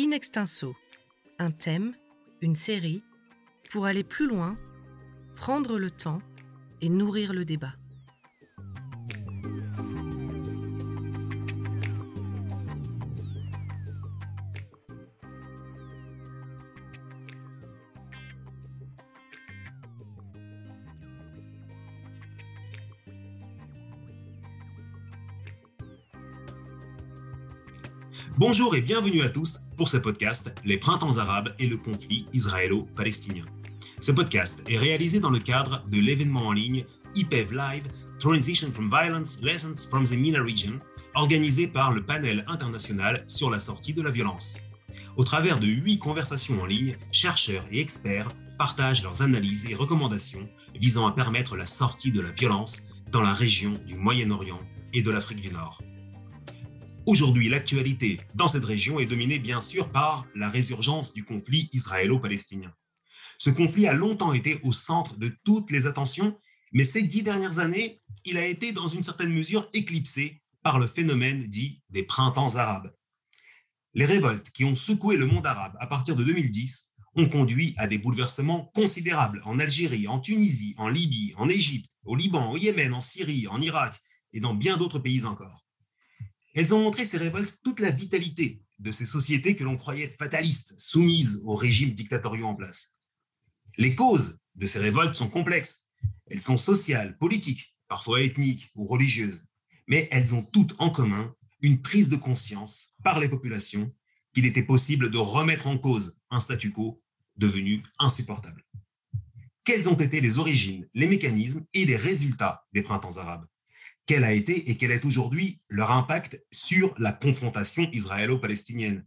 In extenso, un thème, une série, pour aller plus loin, prendre le temps et nourrir le débat. Bonjour et bienvenue à tous pour ce podcast Les printemps arabes et le conflit israélo-palestinien. Ce podcast est réalisé dans le cadre de l'événement en ligne IPEV Live Transition from Violence Lessons from the MENA Region, organisé par le panel international sur la sortie de la violence. Au travers de huit conversations en ligne, chercheurs et experts partagent leurs analyses et recommandations visant à permettre la sortie de la violence dans la région du Moyen-Orient et de l'Afrique du Nord. Aujourd'hui, l'actualité dans cette région est dominée bien sûr par la résurgence du conflit israélo-palestinien. Ce conflit a longtemps été au centre de toutes les attentions, mais ces dix dernières années, il a été dans une certaine mesure éclipsé par le phénomène dit des printemps arabes. Les révoltes qui ont secoué le monde arabe à partir de 2010 ont conduit à des bouleversements considérables en Algérie, en Tunisie, en Libye, en Égypte, au Liban, au Yémen, en Syrie, en Irak et dans bien d'autres pays encore. Elles ont montré ces révoltes toute la vitalité de ces sociétés que l'on croyait fatalistes, soumises aux régimes dictatoriaux en place. Les causes de ces révoltes sont complexes. Elles sont sociales, politiques, parfois ethniques ou religieuses, mais elles ont toutes en commun une prise de conscience par les populations qu'il était possible de remettre en cause un statu quo devenu insupportable. Quelles ont été les origines, les mécanismes et les résultats des printemps arabes? Quel a été et quel est aujourd'hui leur impact sur la confrontation israélo-palestinienne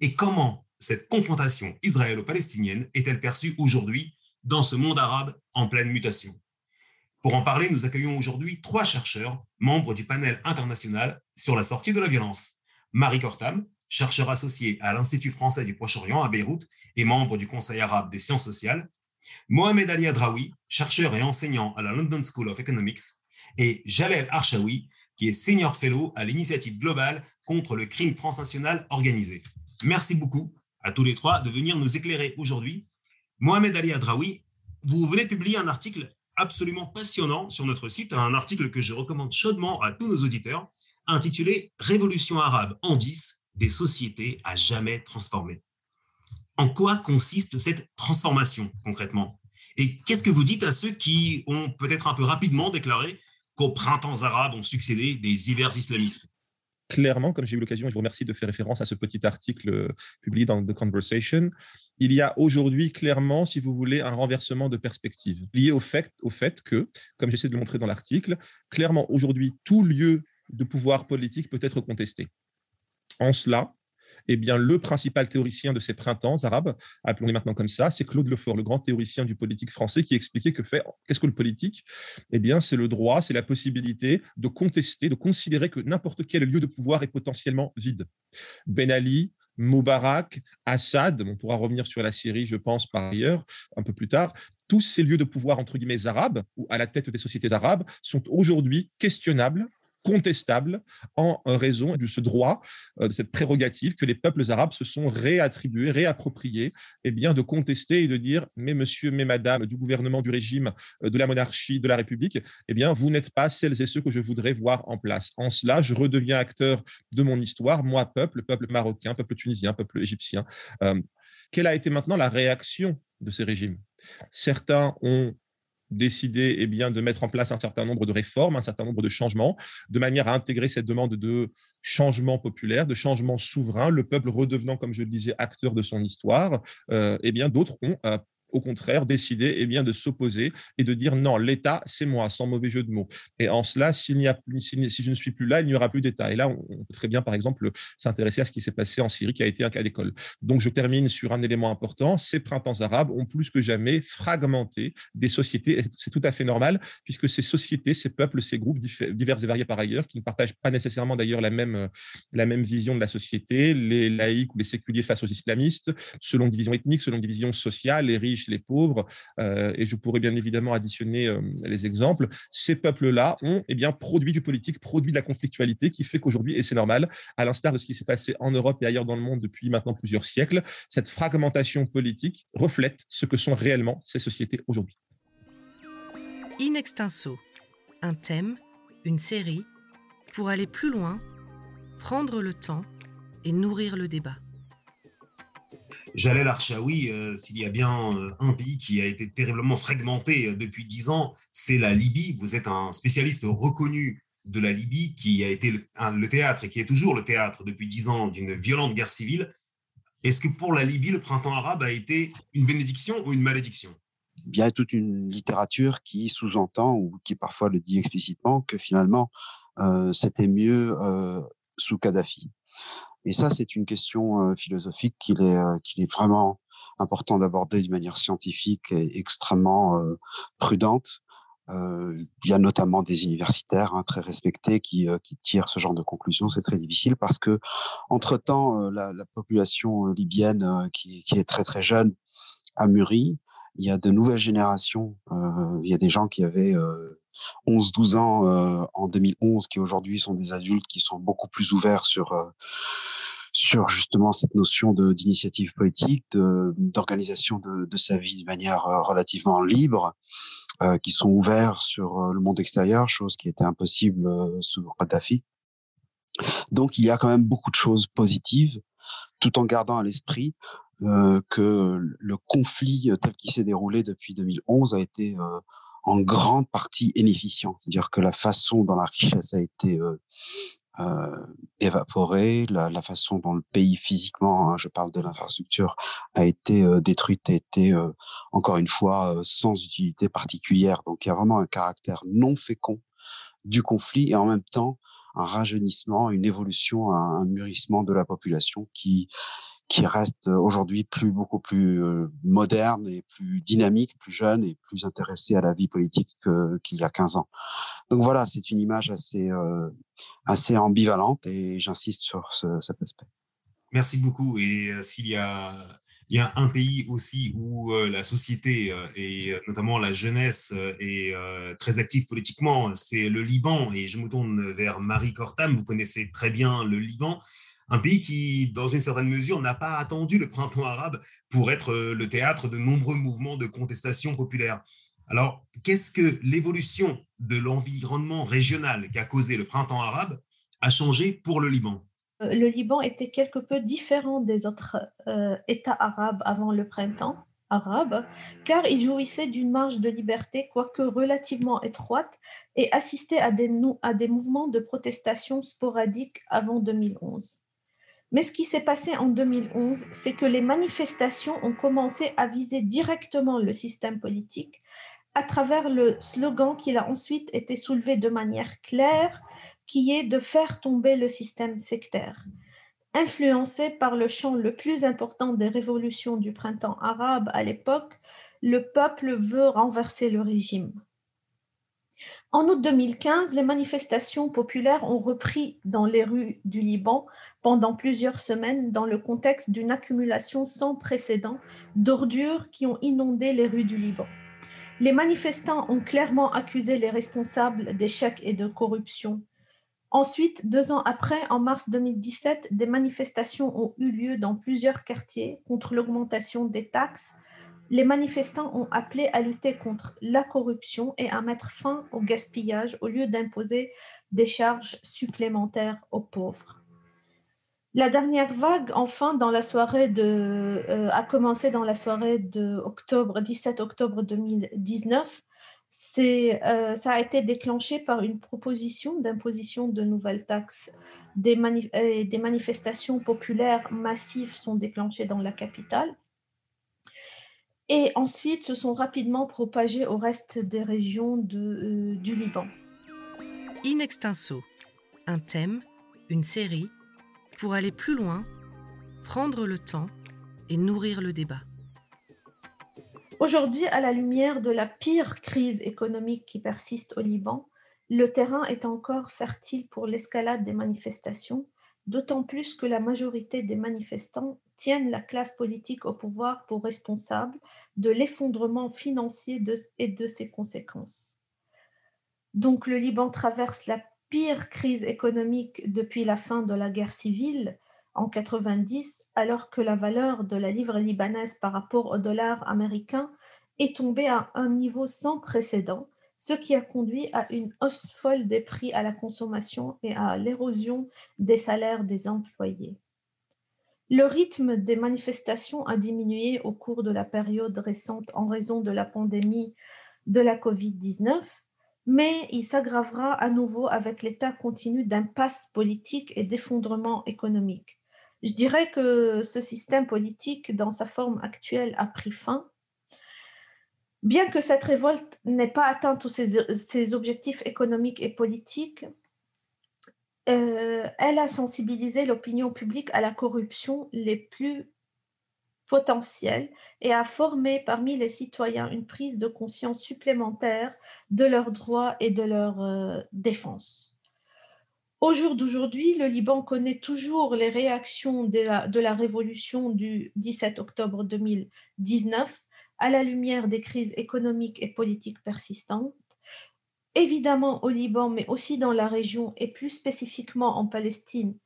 et comment cette confrontation israélo-palestinienne est-elle perçue aujourd'hui dans ce monde arabe en pleine mutation? Pour en parler, nous accueillons aujourd'hui trois chercheurs, membres du panel international sur la sortie de la violence. Marie Kortam, chercheur associé à l'Institut français du Proche-Orient à Beyrouth et membre du Conseil arabe des sciences sociales. Mohamed Ali Adraoui, chercheur et enseignant à la London School of Economics et Jalel Archaoui, qui est senior fellow à l'initiative globale contre le crime transnational organisé. Merci beaucoup à tous les trois de venir nous éclairer aujourd'hui. Mohamed Ali Adraoui, vous venez de publier un article absolument passionnant sur notre site, un article que je recommande chaudement à tous nos auditeurs, intitulé Révolution arabe en 10, des sociétés à jamais transformées. En quoi consiste cette transformation concrètement? Et qu'est-ce que vous dites à ceux qui ont peut-être un peu rapidement déclaré qu'aux printemps arabes ont succédé des hivers islamistes clairement, comme j'ai eu l'occasion, je vous remercie de faire référence à ce petit article euh, publié dans The Conversation, il y a aujourd'hui clairement, si vous voulez, un renversement de perspective lié au fait, au fait que, comme j'essaie de le montrer dans l'article, clairement aujourd'hui, tout lieu de pouvoir politique peut être contesté. En cela, eh bien, le principal théoricien de ces printemps arabes, appelons-les maintenant comme ça, c'est Claude Lefort, le grand théoricien du politique français, qui expliquait que fait, qu'est-ce que le politique? Eh bien, c'est le droit, c'est la possibilité de contester, de considérer que n'importe quel lieu de pouvoir est potentiellement vide. Ben Ali, Moubarak, Assad, on pourra revenir sur la Syrie, je pense, par ailleurs, un peu plus tard, tous ces lieux de pouvoir, entre guillemets, arabes, ou à la tête des sociétés arabes, sont aujourd'hui questionnables contestable en raison de ce droit, euh, de cette prérogative que les peuples arabes se sont réattribués, réappropriés, et eh bien de contester et de dire, mais monsieur, mais madame, du gouvernement, du régime, euh, de la monarchie, de la République, eh bien, vous n'êtes pas celles et ceux que je voudrais voir en place. En cela, je redeviens acteur de mon histoire, moi, peuple, peuple marocain, peuple tunisien, peuple égyptien. Euh, quelle a été maintenant la réaction de ces régimes? Certains ont décidé eh bien, de mettre en place un certain nombre de réformes, un certain nombre de changements, de manière à intégrer cette demande de changement populaire, de changement souverain, le peuple redevenant, comme je le disais, acteur de son histoire. Euh, eh d'autres ont euh, au contraire, décider eh bien, de s'opposer et de dire non, l'État, c'est moi, sans mauvais jeu de mots. Et en cela, s'il a, si, si je ne suis plus là, il n'y aura plus d'État. Et là, on, peut très bien, par exemple, s'intéresser à ce qui s'est passé en Syrie, qui a été un cas d'école. Donc, je termine sur un élément important. Ces printemps arabes ont plus que jamais fragmenté des sociétés. C'est tout à fait normal, puisque ces sociétés, ces peuples, ces groupes divers et variés par ailleurs, qui ne partagent pas nécessairement d'ailleurs la même, la même vision de la société, les laïcs ou les séculiers face aux islamistes, selon division ethnique, selon division sociale, les riches les pauvres, et je pourrais bien évidemment additionner les exemples, ces peuples-là ont eh bien, produit du politique, produit de la conflictualité qui fait qu'aujourd'hui, et c'est normal, à l'instar de ce qui s'est passé en Europe et ailleurs dans le monde depuis maintenant plusieurs siècles, cette fragmentation politique reflète ce que sont réellement ces sociétés aujourd'hui. In extenso, un thème, une série, pour aller plus loin, prendre le temps et nourrir le débat. Jalel Archaoui, euh, s'il y a bien euh, un pays qui a été terriblement fragmenté euh, depuis dix ans, c'est la Libye. Vous êtes un spécialiste reconnu de la Libye qui a été le, théâtre et qui est toujours le théâtre depuis dix ans d'une violente guerre civile. Est-ce que pour la Libye, le printemps arabe a été une bénédiction ou une malédiction? Il y a toute une littérature qui sous-entend ou qui parfois le dit explicitement que finalement c'était mieux sous Kadhafi. Et ça, c'est une question philosophique qu'il est, qu'il est vraiment important d'aborder d'une manière scientifique et extrêmement prudente. il y a notamment des universitaires hein, très respectés qui, tirent ce genre de conclusions. C'est très difficile parce que, entre temps, la, la, population libyenne, qui, est très très jeune, a mûri. Il y a de nouvelles générations. il y a des gens qui avaient 11-12 ans euh, en 2011 qui aujourd'hui sont des adultes qui sont beaucoup plus ouverts sur euh, sur justement cette notion d'initiative politique, d'organisation de, sa vie de manière euh, relativement libre, qui sont ouverts sur le monde extérieur, chose qui était impossible sous Kadhafi. Donc il y a quand même beaucoup de choses positives, tout en gardant à l'esprit que le conflit tel qu'il s'est déroulé depuis 2011 a été en grande partie inefficient. C'est-à-dire que la façon dont la richesse a été euh, euh, évaporée, la, façon dont le pays physiquement, hein, je parle de l'infrastructure, a été euh, détruite, a été encore une fois sans utilité particulière. Donc il y a vraiment un caractère non fécond du conflit et en même temps un rajeunissement, une évolution, un mûrissement de la population qui qui reste aujourd'hui plus beaucoup plus moderne et plus dynamique, plus jeune et plus intéressé à la vie politique qu'il y a 15 ans. Donc voilà, c'est une image assez assez ambivalente et j'insiste sur cet aspect. Merci beaucoup. Et s'il y a il y a un pays aussi où la société et notamment la jeunesse est très active politiquement, c'est le Liban. Et je me tourne vers Marie Cortam. Vous connaissez très bien le Liban un pays qui, dans une certaine mesure, n'a pas attendu le printemps arabe pour être euh, le théâtre de nombreux mouvements de contestation populaire. Alors, qu'est-ce que l'évolution de l'environnement régional qu'a causé le printemps arabe a changé pour le Liban? Euh, Le Liban était quelque peu différent des autres euh, États arabes avant le printemps arabe, car il jouissait d'une marge de liberté, quoique relativement étroite, et assistait à des, à des mouvements de protestation sporadiques avant 2011. Mais ce qui s'est passé en 2011, c'est que les manifestations ont commencé à viser directement le système politique à travers le slogan qui a ensuite été soulevé de manière claire, qui est de faire tomber le système sectaire. Influencé par le champ le plus important des révolutions du printemps arabe à l'époque, le peuple veut renverser le régime. En août 2015, les manifestations populaires ont repris dans les rues du Liban pendant plusieurs semaines dans le contexte d'une accumulation sans précédent d'ordures qui ont inondé les rues du Liban. Les manifestants ont clairement accusé les responsables d'échecs et de corruption. Ensuite, deux ans après, en mars 2017, des manifestations ont eu lieu dans plusieurs quartiers contre l'augmentation des taxes, les manifestants ont appelé à lutter contre la corruption et à mettre fin au gaspillage au lieu d'imposer des charges supplémentaires aux pauvres. La dernière vague, enfin, dans la soirée euh, a commencé dans la soirée de octobre, 17 octobre 2019. Euh, ça a été déclenché par une proposition d'imposition de nouvelles taxes. Des, euh, des manifestations populaires massives sont déclenchées dans la capitale et ensuite se sont rapidement propagés au reste des régions de, euh, du Liban. In extenso, un thème, une série, pour aller plus loin, prendre le temps et nourrir le débat. Aujourd'hui, à la lumière de la pire crise économique qui persiste au Liban, le terrain est encore fertile pour l'escalade des manifestations d'autant plus que la majorité des manifestants tiennent la classe politique au pouvoir pour responsable de l'effondrement financier et de ses conséquences. Donc le Liban traverse la pire crise économique depuis la fin de la guerre civile en 90, alors que la valeur de la livre libanaise par rapport au dollar américain est tombée à un niveau sans précédent, ce qui a conduit à une hausse folle des prix à la consommation et à l'érosion des salaires des employés. Le rythme des manifestations a diminué au cours de la période récente en raison de la pandémie de la COVID-19, mais il s'aggravera à nouveau avec l'état continu d'impasse politique et d'effondrement économique. Je dirais que ce système politique, dans sa forme actuelle, a pris fin. Bien que cette révolte n'ait pas atteint tous ses, objectifs économiques et politiques, euh, elle a sensibilisé l'opinion publique à la corruption les plus potentielles et a formé parmi les citoyens une prise de conscience supplémentaire de leurs droits et de leur euh, défense. Au jour d'aujourd'hui, le Liban connaît toujours les réactions de la, de la révolution du 17 octobre 2019 à la lumière des crises économiques et politiques persistantes. Évidemment au Liban, mais aussi dans la région et plus spécifiquement en Palestine,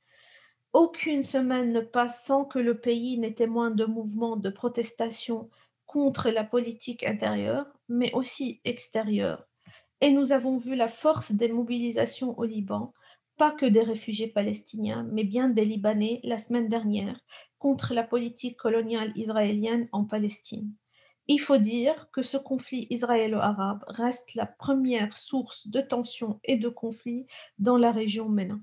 aucune semaine ne passe sans que le pays n'ait témoin de mouvements de protestation contre la politique intérieure, mais aussi extérieure. Et nous avons vu la force des mobilisations au Liban pas que des réfugiés palestiniens, mais bien des Libanais la semaine dernière contre la politique coloniale israélienne en Palestine. Il faut dire que ce conflit israélo-arabe reste la première source de tensions et de conflits dans la région maintenant.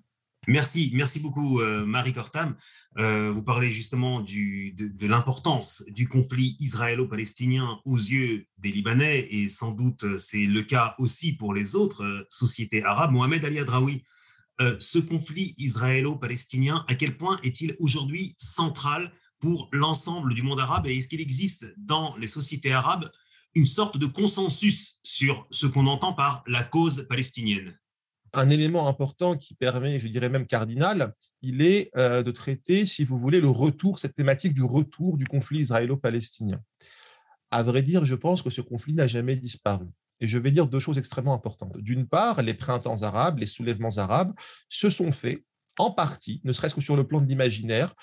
Merci, merci beaucoup euh, Marie Cortam. Euh, vous parlez justement de, l'importance du conflit israélo-palestinien aux yeux des Libanais et sans doute euh, c'est le cas aussi pour les autres sociétés arabes. Mohamed Ali Adraoui, ce conflit israélo-palestinien, à quel point est-il aujourd'hui central pour l'ensemble du monde arabe et est-ce qu'il existe dans les sociétés arabes une sorte de consensus sur ce qu'on entend par la cause palestinienne? Un élément important qui permet, je dirais même cardinal, il est euh, de traiter, si vous voulez, le retour, cette thématique du retour du conflit israélo-palestinien. À vrai dire, je pense que ce conflit n'a jamais disparu. Et je vais dire deux choses extrêmement importantes. D'une part, les printemps arabes, les soulèvements arabes se sont faits en partie, ne serait-ce que sur le plan de l'imaginaire,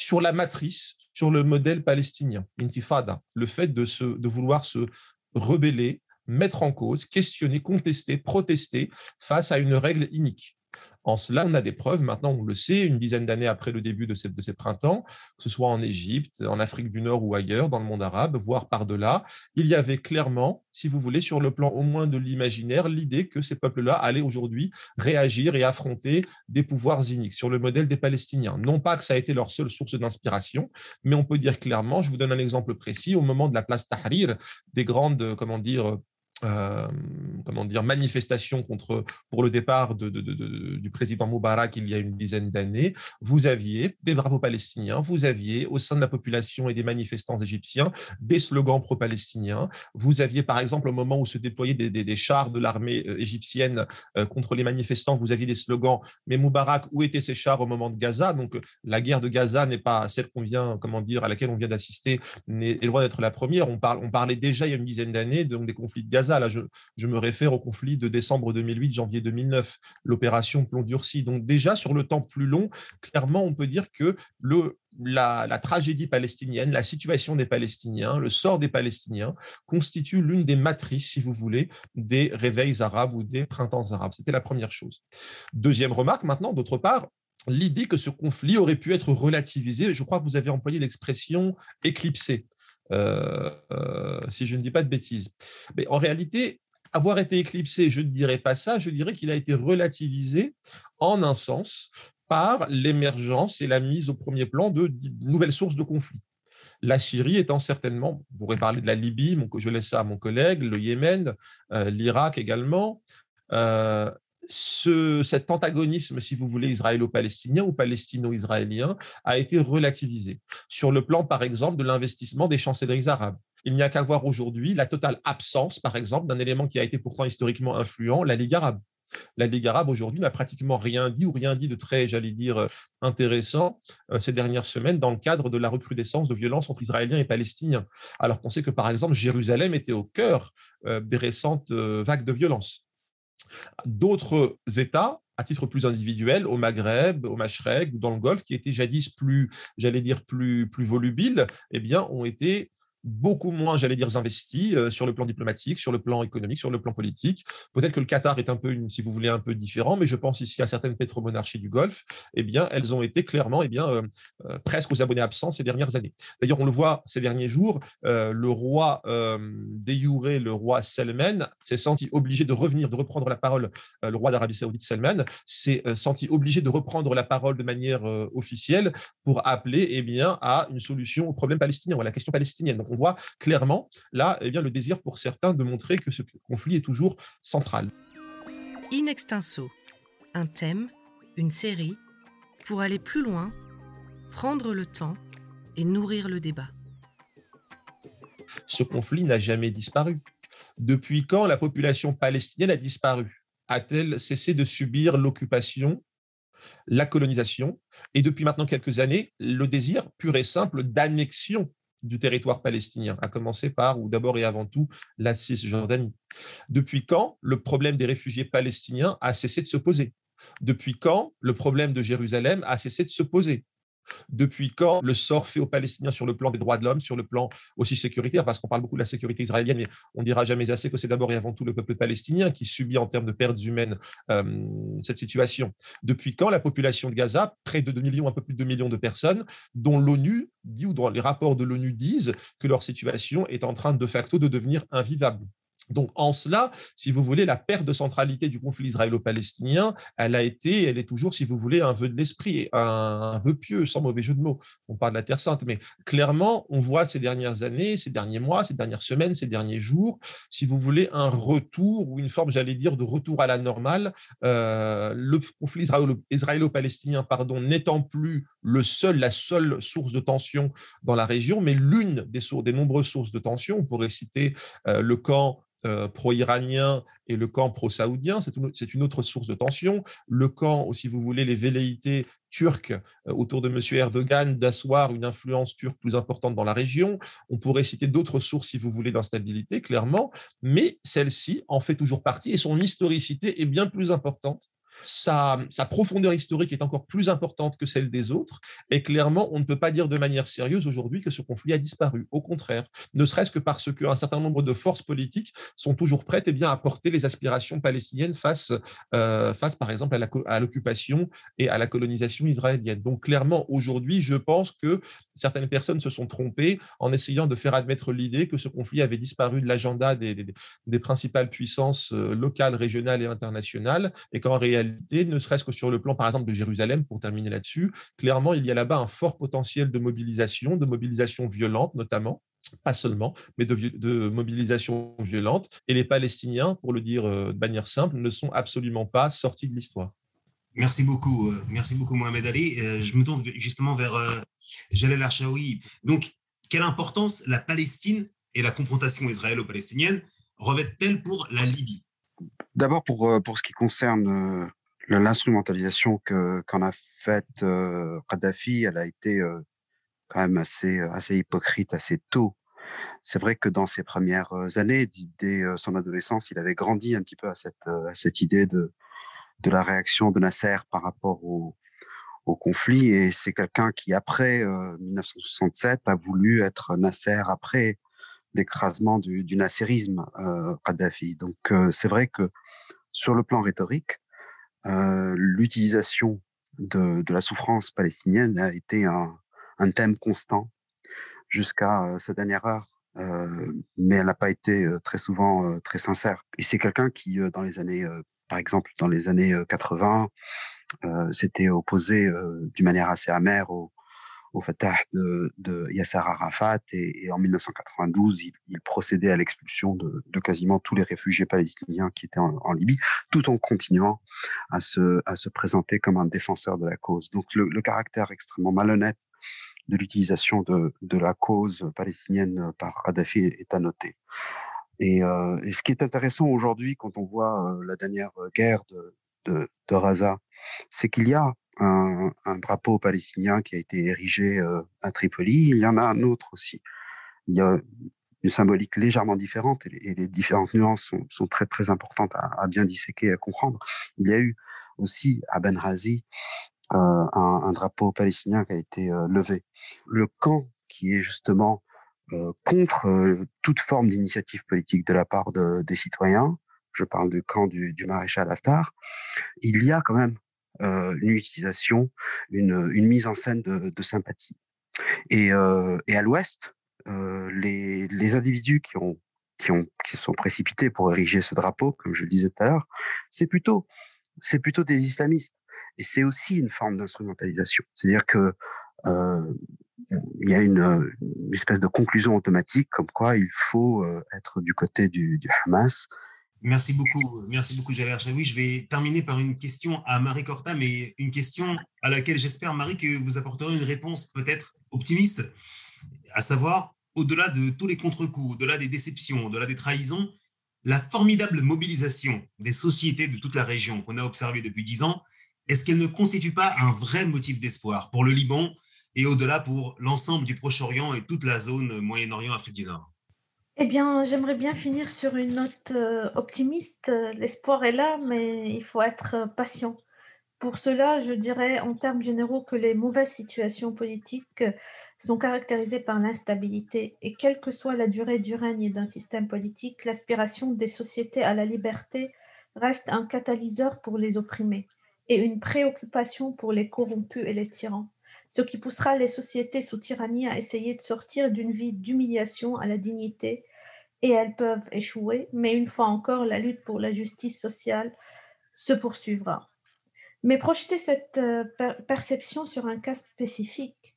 sur la matrice, sur le modèle palestinien, intifada, le fait de, se, de vouloir se rebeller, mettre en cause, questionner, contester, protester face à une règle inique. En cela, on a des preuves, maintenant on le sait, une dizaine d'années après le début de ces, printemps, que ce soit en Égypte, en Afrique du Nord ou ailleurs, dans le monde arabe, voire par-delà, il y avait clairement, si vous voulez, sur le plan au moins de l'imaginaire, l'idée que ces peuples-là allaient aujourd'hui réagir et affronter des pouvoirs iniques, sur le modèle des Palestiniens. Non pas que ça a été leur seule source d'inspiration, mais on peut dire clairement, je vous donne un exemple précis, au moment de la place Tahrir, des grandes, comment dire, euh, comment dire, manifestation contre, pour le départ de, du président Moubarak il y a une dizaine d'années, vous aviez des drapeaux palestiniens, vous aviez au sein de la population et des manifestants égyptiens des slogans pro-palestiniens, vous aviez par exemple au moment où se déployaient des, des, chars de l'armée euh, égyptienne euh, contre les manifestants, vous aviez des slogans, mais Moubarak, où étaient ces chars au moment de Gaza? Donc la guerre de Gaza n'est pas celle qu'on vient, comment dire, à laquelle on vient d'assister, est loin d'être la première. On, parle, on parlait déjà il y a une dizaine d'années des conflits de Gaza Je, me réfère au conflit de décembre 2008, janvier 2009, l'opération Plomb durci. Donc déjà, sur le temps plus long, clairement, on peut dire que la, la, tragédie palestinienne, la situation des Palestiniens, le sort des Palestiniens constitue l'une des matrices, si vous voulez, des réveils arabes ou des printemps arabes. C'était la première chose. Deuxième remarque maintenant, d'autre part, l'idée que ce conflit aurait pu être relativisé, je crois que vous avez employé l'expression éclipsé. Euh, euh, si je ne dis pas de bêtises. Mais en réalité, avoir été éclipsé, je ne dirais pas ça, je dirais qu'il a été relativisé en un sens par l'émergence et la mise au premier plan de nouvelles sources de conflits. La Syrie étant certainement, vous pourrez parler de la Libye, je laisse ça à mon collègue, le Yémen, euh, l'Irak également, ce, cet antagonisme, si vous voulez, israélo-palestinien ou palestino-israélien, a été relativisé. Sur le plan, par exemple, de l'investissement des chancelleries arabes. Il n'y a qu'à voir aujourd'hui la totale absence, par exemple, d'un élément qui a été pourtant historiquement influent, la Ligue arabe. la Ligue arabe aujourd'hui n'a pratiquement rien dit ou rien dit de très, j'allais dire, intéressant ces dernières semaines dans le cadre de la recrudescence de violences entre Israéliens et Palestiniens. Alors qu'on sait que, par exemple, Jérusalem était au cœur des récentes vagues de violence. D'autres États, à titre plus individuel, au Maghreb, au Machrek ou dans le Golfe, qui étaient jadis plus, j'allais dire, plus volubiles, eh bien, ont été beaucoup moins, j'allais dire, investis euh, sur le plan diplomatique, sur le plan économique, sur le plan politique. Peut-être que le Qatar est un peu, si vous voulez, un peu différent, mais je pense ici à certaines pétromonarchies du Golfe, eh bien, elles ont été clairement, eh bien, euh, euh, presque aux abonnés absents ces dernières années. D'ailleurs, on le voit ces derniers jours, le roi euh, le roi Salman, s'est senti obligé de revenir, de reprendre la parole, le roi d'Arabie Saoudite Salman, s'est senti obligé de reprendre la parole de manière officielle pour appeler, eh bien, à une solution au problème palestinien, à la question palestinienne. Donc, on voit clairement là eh bien, le désir pour certains de montrer que ce conflit est toujours central. In extenso, un thème, une série, pour aller plus loin, prendre le temps et nourrir le débat. Ce conflit n'a jamais disparu. Depuis quand la population palestinienne a disparu? A-t-elle cessé de subir l'occupation, la colonisation? Et depuis maintenant quelques années, le désir pur et simple d'annexion du territoire palestinien, à commencer par, ou d'abord et avant tout, la Cisjordanie. Depuis quand le problème des réfugiés palestiniens a cessé de se poser? Depuis quand le problème de Jérusalem a cessé de se poser? Depuis quand le sort fait aux Palestiniens sur le plan des droits de l'homme, sur le plan aussi sécuritaire, parce qu'on parle beaucoup de la sécurité israélienne, mais on dira jamais assez que c'est d'abord et avant tout le peuple palestinien qui subit en termes de pertes humaines euh, cette situation. Depuis quand la population de Gaza, près de 2 millions, un peu plus de 2 millions de personnes, dont l'ONU dit ou dont les rapports de l'ONU disent que leur situation est en train de facto de devenir invivable? Donc, en cela, si vous voulez, la perte de centralité du conflit israélo-palestinien, elle a été, elle est toujours, si vous voulez, un vœu de l'esprit, un, vœu pieux, sans mauvais jeu de mots. On parle de la Terre Sainte, mais clairement, on voit ces dernières années, ces derniers mois, ces dernières semaines, ces derniers jours, si vous voulez, un retour ou une forme, j'allais dire, de retour à la normale. Euh, le conflit israélo-palestinien, pardon, n'étant plus le seul, la seule source de tension dans la région, mais l'une des, nombreuses sources de tension. On pourrait citer euh, le camp euh, pro-iranien et le camp pro-saoudien, c'est une autre source de tension. Le camp, si vous voulez, les velléités turques euh, autour de M. Erdogan d'asseoir une influence turque plus importante dans la région. On pourrait citer d'autres sources, si vous voulez, d'instabilité, clairement, mais celle-ci en fait toujours partie et son historicité est bien plus importante sa, profondeur historique est encore plus importante que celle des autres. Et clairement, on ne peut pas dire de manière sérieuse aujourd'hui que ce conflit a disparu. Au contraire, ne serait-ce que parce qu'un certain nombre de forces politiques sont toujours prêtes eh bien, à porter les aspirations palestiniennes face, euh, face par exemple, à l'occupation et à la colonisation israélienne. Donc clairement, aujourd'hui, je pense que certaines personnes se sont trompées en essayant de faire admettre l'idée que ce conflit avait disparu de l'agenda des, des, principales puissances euh, locales, régionales et internationales, et qu'en réalité, ne serait-ce que sur le plan, par exemple, de Jérusalem, pour terminer là-dessus, clairement, il y a là-bas un fort potentiel de mobilisation, de mobilisation violente notamment, pas seulement, mais de, mobilisation violente. Et les Palestiniens, pour le dire euh, de manière simple, ne sont absolument pas sortis de l'histoire. Merci beaucoup, euh, merci beaucoup Mohamed Ali. Euh, je me tourne justement vers Jalel Achaoui. Donc, quelle importance la Palestine et la confrontation israélo-palestinienne revêtent-elles pour la Libye? D'abord, pour, pour ce qui concerne l'instrumentalisation qu'en a faite euh, Kadhafi, elle a été euh, quand même assez, assez hypocrite assez tôt. C'est vrai que dans ses premières euh, années, dès son adolescence, il avait grandi un petit peu à cette, à cette idée de, de la réaction de Nasser par rapport au, au conflit. Et c'est quelqu'un qui, après 1967, a voulu être Nasser après l'écrasement du, du nasserisme euh, Kadhafi. Donc c'est vrai que sur le plan rhétorique, euh, l'utilisation de, la souffrance palestinienne a été un, thème constant jusqu'à euh, cette dernière heure. Euh, mais elle n'a pas été euh, très souvent euh, très sincère. Et c'est quelqu'un qui, dans les années, par exemple, dans les années 80, s'était opposé d'une manière assez amère au, au Fatah de, de Yasser Arafat et, en 1992, il, procédait à l'expulsion de, de, quasiment tous les réfugiés palestiniens qui étaient en, Libye, tout en continuant à se, à se présenter comme un défenseur de la cause. Donc le, le caractère extrêmement malhonnête de l'utilisation de, de la cause palestinienne par Kadhafi est à noter. Et, ce qui est intéressant aujourd'hui, quand on voit la dernière guerre de, de, de Raza, c'est qu'il y a un, un, drapeau palestinien qui a été érigé à Tripoli. Il y en a un autre aussi. Il y a une symbolique légèrement différente et les, différentes nuances sont, très très importantes à, bien disséquer et à comprendre. Il y a eu aussi à Benghazi euh, un, drapeau palestinien qui a été euh, levé. Le camp qui est justement euh, contre euh, toute forme d'initiative politique de la part de, des citoyens, je parle du camp du, du maréchal Haftar, il y a quand même euh, une utilisation, une, mise en scène de, sympathie. Et, et à l'ouest, euh, les, individus qui ont sont précipités pour ériger ce drapeau, comme je le disais tout à l'heure, c'est plutôt des islamistes et c'est aussi une forme d'instrumentalisation. C'est-à-dire que euh, il y a une, espèce de conclusion automatique comme quoi il faut euh, être du côté du Hamas. Merci beaucoup, merci beaucoup Jalal Chaoui. Je vais terminer par une question à Marie Corta, mais une question à laquelle j'espère, Marie, que vous apporterez une réponse peut-être optimiste à savoir, au-delà de tous les contre-coups, au-delà des déceptions, au-delà des trahisons, la formidable mobilisation des sociétés de toute la région qu'on a observée depuis dix ans, est-ce qu'elle ne constitue pas un vrai motif d'espoir pour le Liban et au-delà pour l'ensemble du Proche-Orient et toute la zone Moyen-Orient, Afrique du Nord? Eh bien, j'aimerais bien finir sur une note euh, optimiste. L'espoir est là, mais il faut être patient. Pour cela, je dirais en termes généraux que les mauvaises situations politiques sont caractérisées par l'instabilité et quelle que soit la durée du règne d'un système politique, l'aspiration des sociétés à la liberté reste un catalyseur pour les opprimés et une préoccupation pour les corrompus et les tyrans, ce qui poussera les sociétés sous tyrannie à essayer de sortir d'une vie d'humiliation à la dignité, et elles peuvent échouer, mais une fois encore, la lutte pour la justice sociale se poursuivra. Mais projeter cette euh, perception sur un cas spécifique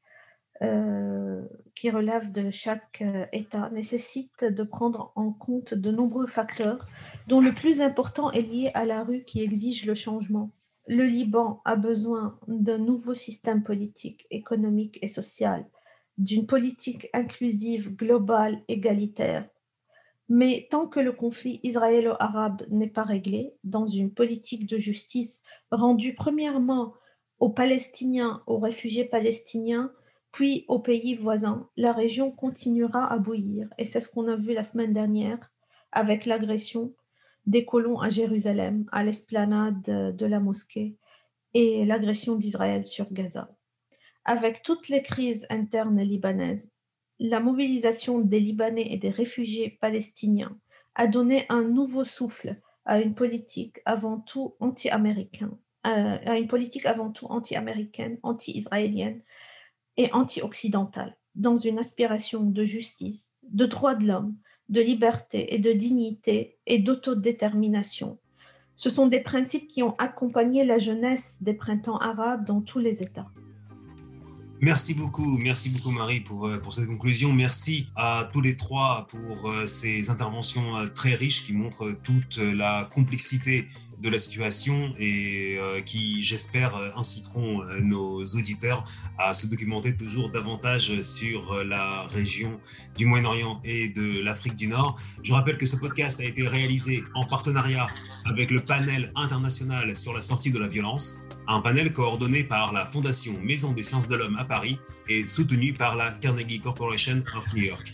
euh, qui relève de chaque euh, État nécessite de prendre en compte de nombreux facteurs, dont le plus important est lié à la rue qui exige le changement. Le Liban a besoin d'un nouveau système politique, économique et social, d'une politique inclusive, globale, égalitaire. Mais tant que le conflit israélo-arabe n'est pas réglé, dans une politique de justice rendue premièrement aux Palestiniens, aux réfugiés palestiniens, puis aux pays voisins, la région continuera à bouillir. Et c'est ce qu'on a vu la semaine dernière avec l'agression des colons à Jérusalem, à l'esplanade de la mosquée, et l'agression d'Israël sur Gaza. Avec toutes les crises internes libanaises, la mobilisation des Libanais et des réfugiés palestiniens a donné un nouveau souffle à une politique avant tout anti-américaine, euh, à une politique avant tout anti-américaine, anti-israélienne, et anti-occidentale, dans une aspiration de justice, de droits de l'homme, de liberté et de dignité et d'autodétermination. Ce sont des principes qui ont accompagné la jeunesse des printemps arabes dans tous les États. Merci beaucoup, merci beaucoup Marie pour, euh, pour cette conclusion. Merci à tous les trois pour euh, ces interventions euh, très riches qui montrent toute la complexité de la situation et euh, qui, j'espère, inciteront euh, nos auditeurs à se documenter toujours davantage sur la région du Moyen-Orient et de l'Afrique du Nord. Je rappelle que ce podcast a été réalisé en partenariat avec le panel international sur la sortie de la violence, un panel coordonné par la Fondation Maison des sciences de l'homme à Paris et soutenu par la Carnegie Corporation of New York.